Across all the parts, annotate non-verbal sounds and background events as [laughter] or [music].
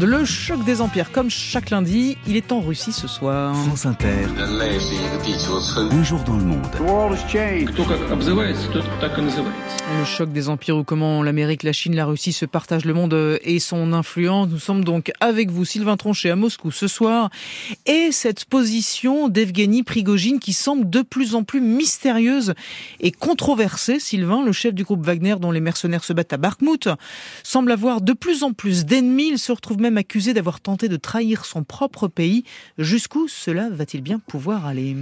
Le choc des empires, comme chaque lundi, il est en Russie ce soir. France Inter. Un jour dans le monde. Le choc des empires ou comment l'Amérique, la Chine, la Russie se partagent le monde et son influence. Nous sommes donc avec vous, Sylvain Tronchet, à Moscou ce soir. Et cette position d'Evgeny Prigogine qui semble de plus en plus mystérieuse et controversée. Sylvain, le chef du groupe Wagner dont les mercenaires se battent à Bakhmut, semble avoir de plus en plus d'ennemis. Il se retrouve même accusé d'avoir tenté de trahir son propre pays. Jusqu'où cela va-t-il bien pouvoir aller?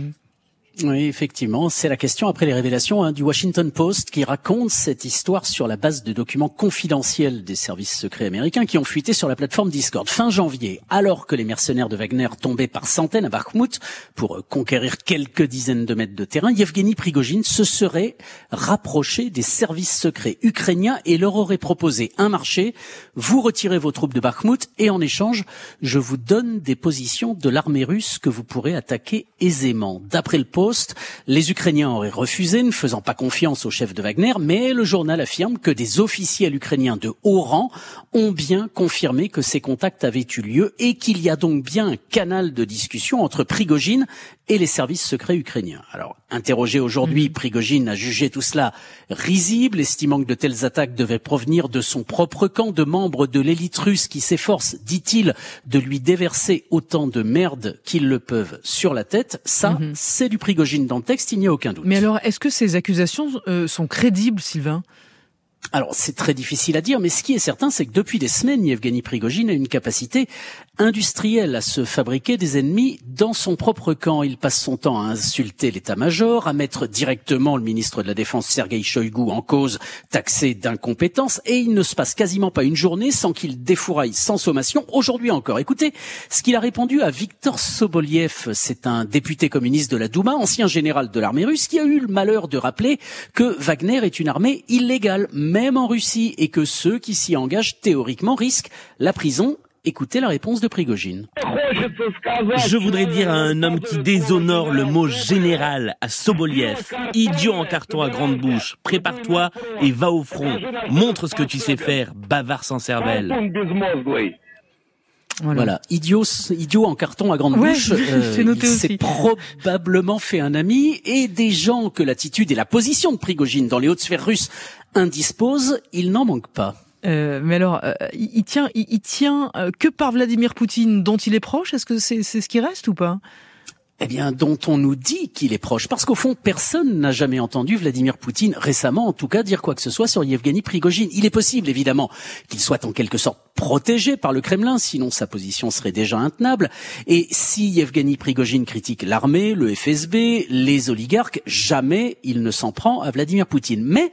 Oui, effectivement, c'est la question après les révélations hein, du Washington Post qui raconte cette histoire sur la base de documents confidentiels des services secrets américains qui ont fuité sur la plateforme Discord. Fin janvier, alors que les mercenaires de Wagner tombaient par centaines à Bakhmut pour conquérir quelques dizaines de mètres de terrain, Yevgeny Prigogine se serait rapproché des services secrets ukrainiens et leur aurait proposé un marché. Vous retirez vos troupes de Bakhmut et en échange, je vous donne des positions de l'armée russe que vous pourrez attaquer aisément. D'après le Post, les Ukrainiens auraient refusé, ne faisant pas confiance au chef de Wagner, mais le journal affirme que des officiels ukrainiens de haut rang ont bien confirmé que ces contacts avaient eu lieu et qu'il y a donc bien un canal de discussion entre Prigogine et les services secrets ukrainiens. Alors, interrogé aujourd'hui, mmh. Prigogine a jugé tout cela risible, estimant que de telles attaques devaient provenir de son propre camp, de membres de l'élite russe qui s'efforcent, dit-il, de lui déverser autant de merde qu'ils le peuvent sur la tête. Ça, mmh. c'est du Prigogine dans le texte, il n'y a aucun doute. Mais alors, est-ce que ces accusations euh, sont crédibles, Sylvain? Alors c'est très difficile à dire, mais ce qui est certain, c'est que depuis des semaines, Yevgeny Prigogine a une capacité industrielle à se fabriquer des ennemis dans son propre camp. Il passe son temps à insulter l'état-major, à mettre directement le ministre de la Défense Sergei Shoigu en cause, taxé d'incompétence, et il ne se passe quasiment pas une journée sans qu'il défouraille sans sommation. Aujourd'hui encore, écoutez ce qu'il a répondu à Viktor Soboliev, c'est un député communiste de la Douma, ancien général de l'armée russe, qui a eu le malheur de rappeler que Wagner est une armée illégale, même en Russie, et que ceux qui s'y engagent théoriquement risquent la prison Écoutez la réponse de Prigogine. Je voudrais dire à un homme qui déshonore le mot général à Soboliev, idiot en carton à grande bouche, prépare-toi et va au front. Montre ce que tu sais faire, bavard sans cervelle. Voilà. idiot, idiot en carton à grande bouche. [laughs] Euh, il s'est probablement fait un ami et des gens que l'attitude et la position de Prigogine dans les hautes sphères russes indisposent, il n'en manque pas. Euh, mais alors, euh, il tient, il, tient euh, que par Vladimir Poutine, dont il est proche? Est-ce que c'est ce qui reste ou pas? Eh bien, dont on nous dit qu'il est proche. Parce qu'au fond, personne n'a jamais entendu Vladimir Poutine, récemment en tout cas, dire quoi que ce soit sur Yevgeny Prigogine. Il est possible, évidemment, qu'il soit en quelque sorte protégé par le Kremlin, sinon sa position serait déjà intenable. Et si Yevgeny Prigogine critique l'armée, le FSB, les oligarques, jamais il ne s'en prend à Vladimir Poutine. Mais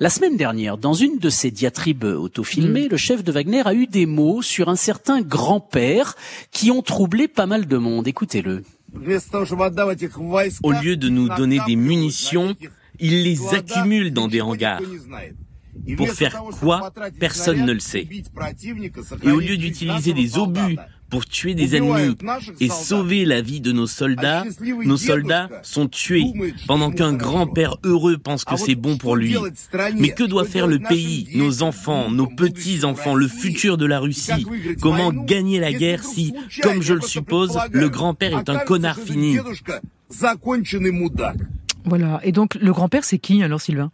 la semaine dernière, dans une de ses diatribes autofilmées, mm. le chef de Wagner a eu des mots sur un certain grand-père qui ont troublé pas mal de monde. Écoutez-le. Au lieu de nous donner des munitions, il les accumule dans des hangars. Pour faire quoi Personne ne le sait. Et au lieu d'utiliser des obus pour tuer des ennemis et sauver la vie de nos soldats, nos soldats sont tués pendant qu'un grand-père heureux pense que c'est bon pour lui. Mais que doit faire le pays, nos enfants, nos petits-enfants, le futur de la Russie? Comment gagner la guerre si, comme je le suppose, le grand-père est un connard fini. Voilà. Et donc, le grand-père, c'est qui alors, Sylvain?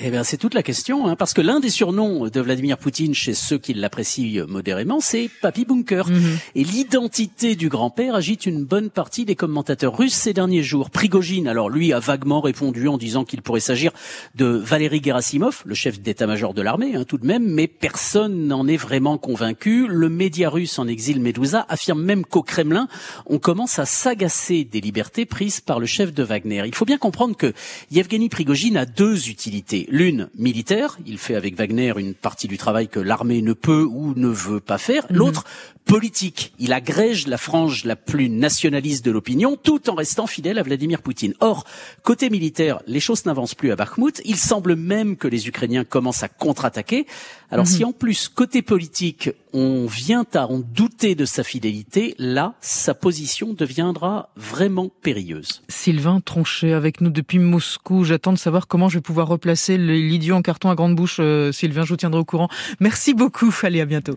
Eh bien, c'est toute la question, hein, parce que l'un des surnoms de Vladimir Poutine chez ceux qui l'apprécient modérément, c'est Papy Bunker. Mhm. Et l'identité du grand-père agite une bonne partie des commentateurs russes ces derniers jours. Prigogine, alors lui, a vaguement répondu en disant qu'il pourrait s'agir de Valéry Gerasimov, le chef d'état-major de l'armée, hein, tout de même, mais personne n'en est vraiment convaincu. Le média russe en exil Medusa affirme même qu'au Kremlin, on commence à s'agacer des libertés prises par le chef de Wagner. Il faut bien comprendre que Yevgeny Prigogine a deux utilités. L'une militaire, il fait avec Wagner une partie du travail que l'armée ne peut ou ne veut pas faire. L'autre politique. Il agrège la frange la plus nationaliste de l'opinion tout en restant fidèle à Vladimir Poutine. Or, côté militaire, les choses n'avancent plus à Bakhmut. Il semble même que les Ukrainiens commencent à contre-attaquer. Alors mhm. si en plus, côté politique, on vient à en douter de sa fidélité, là, sa position deviendra vraiment périlleuse. Sylvain Tronchet avec nous depuis Moscou. J'attends de savoir comment je vais pouvoir replacer l'idiot en carton à grande bouche. Euh, Sylvain, je vous tiendrai au courant. Merci beaucoup. Allez, à bientôt.